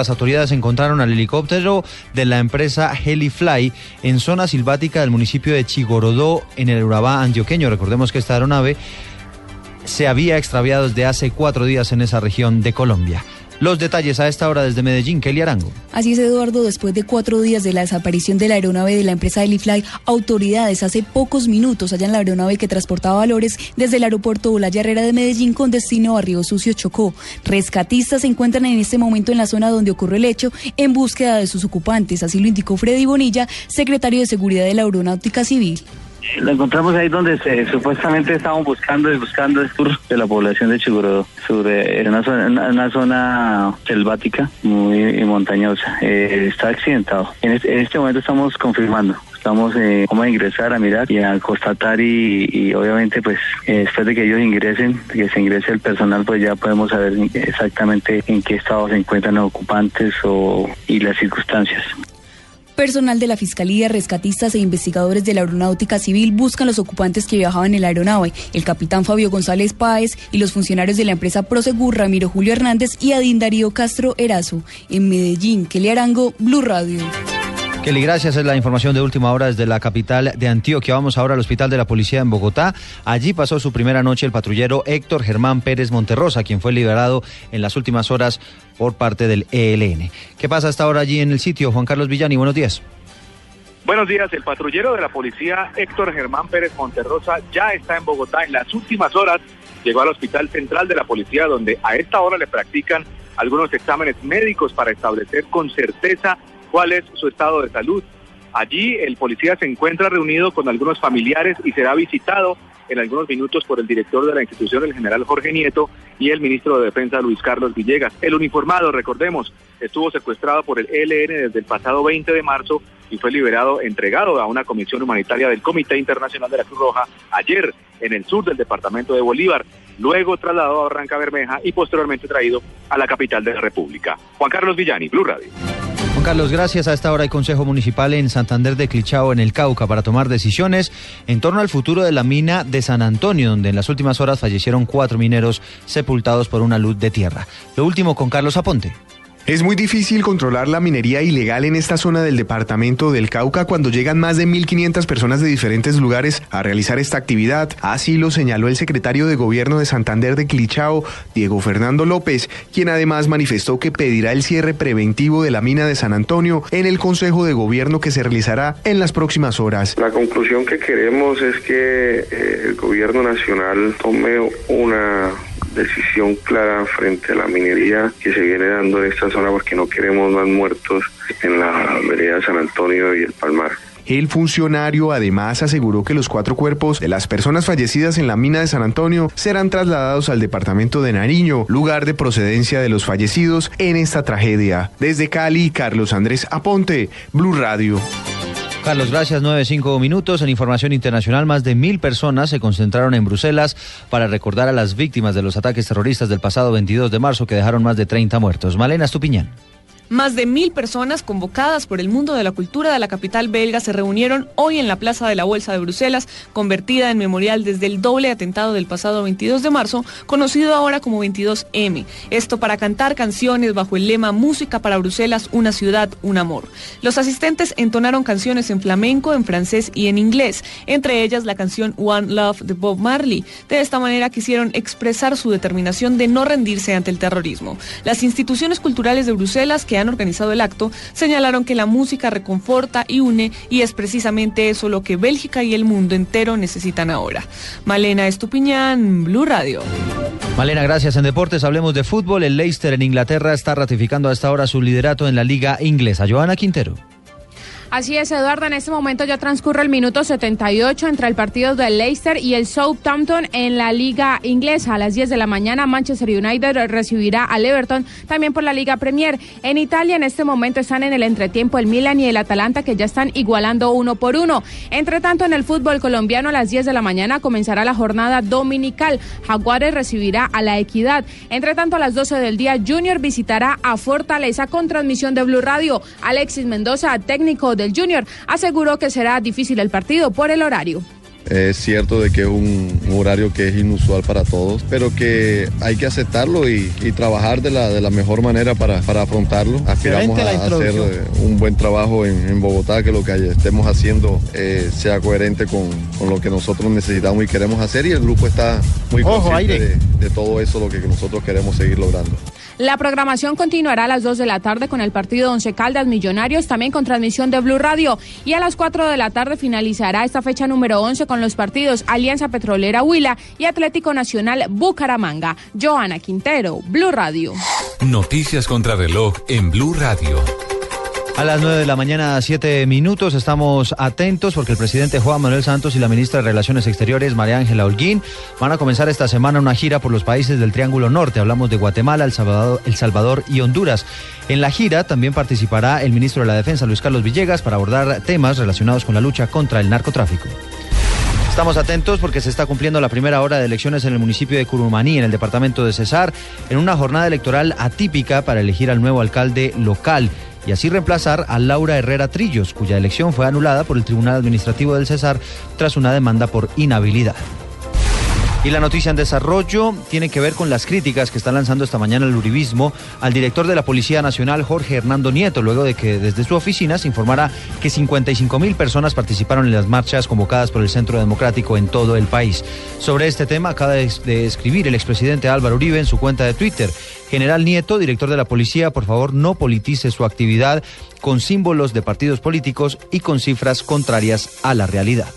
Las autoridades encontraron al helicóptero de la empresa Helifly en zona silvática del municipio de Chigorodó, en el Urabá antioqueño. Recordemos que esta aeronave se había extraviado desde hace cuatro días en esa región de Colombia. Los detalles a esta hora desde Medellín, Kelly Arango. Así es, Eduardo, después de cuatro días de la desaparición de la aeronave de la empresa Helifly, autoridades hace pocos minutos hallan la aeronave que transportaba valores desde el aeropuerto Olaya Herrera de Medellín con destino a Río Sucio Chocó. Rescatistas se encuentran en este momento en la zona donde ocurrió el hecho en búsqueda de sus ocupantes, así lo indicó Freddy Bonilla, secretario de Seguridad de la Aeronáutica Civil. Lo encontramos ahí donde se, supuestamente estábamos buscando y buscando el sur de la población de Chigurodó, sobre una zona, una zona selvática muy montañosa. Eh, está accidentado. En este, momento estamos confirmando estamos eh, ingresar a mirar y a constatar y, obviamente pues eh, después de que ellos ingresen, que se ingrese el personal pues ya podemos saber exactamente en qué estado se encuentran los ocupantes o, y las circunstancias. Personal de la Fiscalía, rescatistas e investigadores de la Aeronáutica Civil buscan los ocupantes que viajaban en la aeronave, el capitán Fabio González Páez y los funcionarios de la empresa Prosegur, Ramiro Julio Hernández y Adín Darío Castro Erazo. En Medellín, Kelly Arango, Blue Radio. Gracias. Es la información de última hora desde la capital de Antioquia. Vamos ahora al Hospital de la Policía en Bogotá. Allí pasó su primera noche el patrullero Héctor Germán Pérez Monterrosa, quien fue liberado en las últimas horas por parte del ELN. ¿Qué pasa hasta ahora allí en el sitio? Juan Carlos Villani, buenos días. Buenos días, el patrullero de la policía Héctor Germán Pérez Monterrosa ya está en Bogotá. En las últimas horas llegó al Hospital Central de la Policía, donde a esta hora le practican algunos exámenes médicos para establecer con certeza cuál es su estado de salud. Allí el policía se encuentra reunido con algunos familiares y será visitado en algunos minutos por el director de la institución, el general Jorge Nieto, y el ministro de Defensa, Luis Carlos Villegas. El uniformado, recordemos, estuvo secuestrado por el ELN desde el pasado 20 de marzo y fue liberado, entregado a una comisión humanitaria del Comité Internacional de la Cruz Roja ayer en el sur del departamento de Bolívar, luego trasladado a Barranca Bermeja y posteriormente traído a la capital de la República. Juan Carlos Villani, Blue Radio. Carlos, gracias. A esta hora hay Consejo Municipal en Santander de Clichao, en el Cauca, para tomar decisiones en torno al futuro de la mina de San Antonio, donde en las últimas horas fallecieron cuatro mineros sepultados por una luz de tierra. Lo último con Carlos Aponte. Es muy difícil controlar la minería ilegal en esta zona del departamento del Cauca cuando llegan más de 1.500 personas de diferentes lugares a realizar esta actividad. Así lo señaló el secretario de Gobierno de Santander de Clichao, Diego Fernando López, quien además manifestó que pedirá el cierre preventivo de la mina de San Antonio en el Consejo de Gobierno que se realizará en las próximas horas. La conclusión que queremos es que eh, el Gobierno Nacional tome una decisión clara frente a la minería que se viene dando en esta zona porque no queremos más muertos en la vereda San Antonio y el Palmar. El funcionario además aseguró que los cuatro cuerpos de las personas fallecidas en la mina de San Antonio serán trasladados al departamento de Nariño, lugar de procedencia de los fallecidos en esta tragedia. Desde Cali, Carlos Andrés Aponte, Blue Radio. Carlos, gracias. Nueve, cinco minutos. En información internacional, más de mil personas se concentraron en Bruselas para recordar a las víctimas de los ataques terroristas del pasado 22 de marzo que dejaron más de 30 muertos. Malena Estupiñán. Más de mil personas convocadas por el mundo de la cultura de la capital belga se reunieron hoy en la Plaza de la Bolsa de Bruselas, convertida en memorial desde el doble atentado del pasado 22 de marzo, conocido ahora como 22M. Esto para cantar canciones bajo el lema Música para Bruselas, una ciudad, un amor. Los asistentes entonaron canciones en flamenco, en francés y en inglés, entre ellas la canción One Love de Bob Marley. De esta manera quisieron expresar su determinación de no rendirse ante el terrorismo. Las instituciones culturales de Bruselas que han organizado el acto señalaron que la música reconforta y une y es precisamente eso lo que Bélgica y el mundo entero necesitan ahora. Malena Estupiñán, Blue Radio. Malena, gracias. En deportes hablemos de fútbol. El Leicester en Inglaterra está ratificando a esta hora su liderato en la liga inglesa. Joana Quintero. Así es, Eduardo. En este momento ya transcurre el minuto 78 entre el partido del Leicester y el Southampton en la Liga Inglesa. A las 10 de la mañana, Manchester United recibirá al Everton también por la Liga Premier. En Italia, en este momento están en el entretiempo el Milan y el Atalanta que ya están igualando uno por uno. Entre tanto, en el fútbol colombiano, a las 10 de la mañana comenzará la jornada dominical. Jaguares recibirá a la Equidad. Entre tanto, a las 12 del día, Junior visitará a Fortaleza con transmisión de Blue Radio. Alexis Mendoza, técnico del Junior, aseguró que será difícil el partido por el horario. Es cierto de que es un, horario que es inusual para todos, pero que hay que aceptarlo y, trabajar de la, de la mejor manera para, para afrontarlo. Aspiramos a, hacer eh, un buen trabajo en, Bogotá, que lo que estemos haciendo eh, sea coherente con, con, lo que nosotros necesitamos y queremos hacer y el grupo está muy consciente de, de todo eso, lo que nosotros queremos seguir logrando. La programación continuará a las 2 de la tarde con el partido Once Caldas Millonarios, también con transmisión de Blue Radio. Y a las 4 de la tarde finalizará esta fecha número 11 con los partidos Alianza Petrolera Huila y Atlético Nacional Bucaramanga. Joana Quintero, Blue Radio. Noticias contra reloj en Blue Radio. A las 9 de la mañana, 7 minutos, estamos atentos porque el presidente Juan Manuel Santos y la ministra de Relaciones Exteriores, María Ángela Holguín, van a comenzar esta semana una gira por los países del Triángulo Norte. Hablamos de Guatemala, El Salvador, y Honduras. En la gira también participará el ministro de la Defensa, Luis Carlos Villegas, para abordar temas relacionados con la lucha contra el narcotráfico. Estamos atentos porque se está cumpliendo la primera hora de elecciones en el municipio de Curumaní, en el departamento de Cesar, en una jornada electoral atípica para elegir al nuevo alcalde local y así reemplazar a Laura Herrera Trillos, cuya elección fue anulada por el Tribunal Administrativo del Cesar tras una demanda por inhabilidad. Y la noticia en desarrollo tiene que ver con las críticas que está lanzando esta mañana el uribismo al director de la Policía Nacional, Jorge Hernando Nieto, luego de que desde su oficina se informara que 55 mil personas participaron en las marchas convocadas por el Centro Democrático en todo el país. Sobre este tema acaba de escribir el expresidente Álvaro Uribe en su cuenta de Twitter. General Nieto, director de la policía, por favor no politice su actividad con símbolos de partidos políticos y con cifras contrarias a la realidad.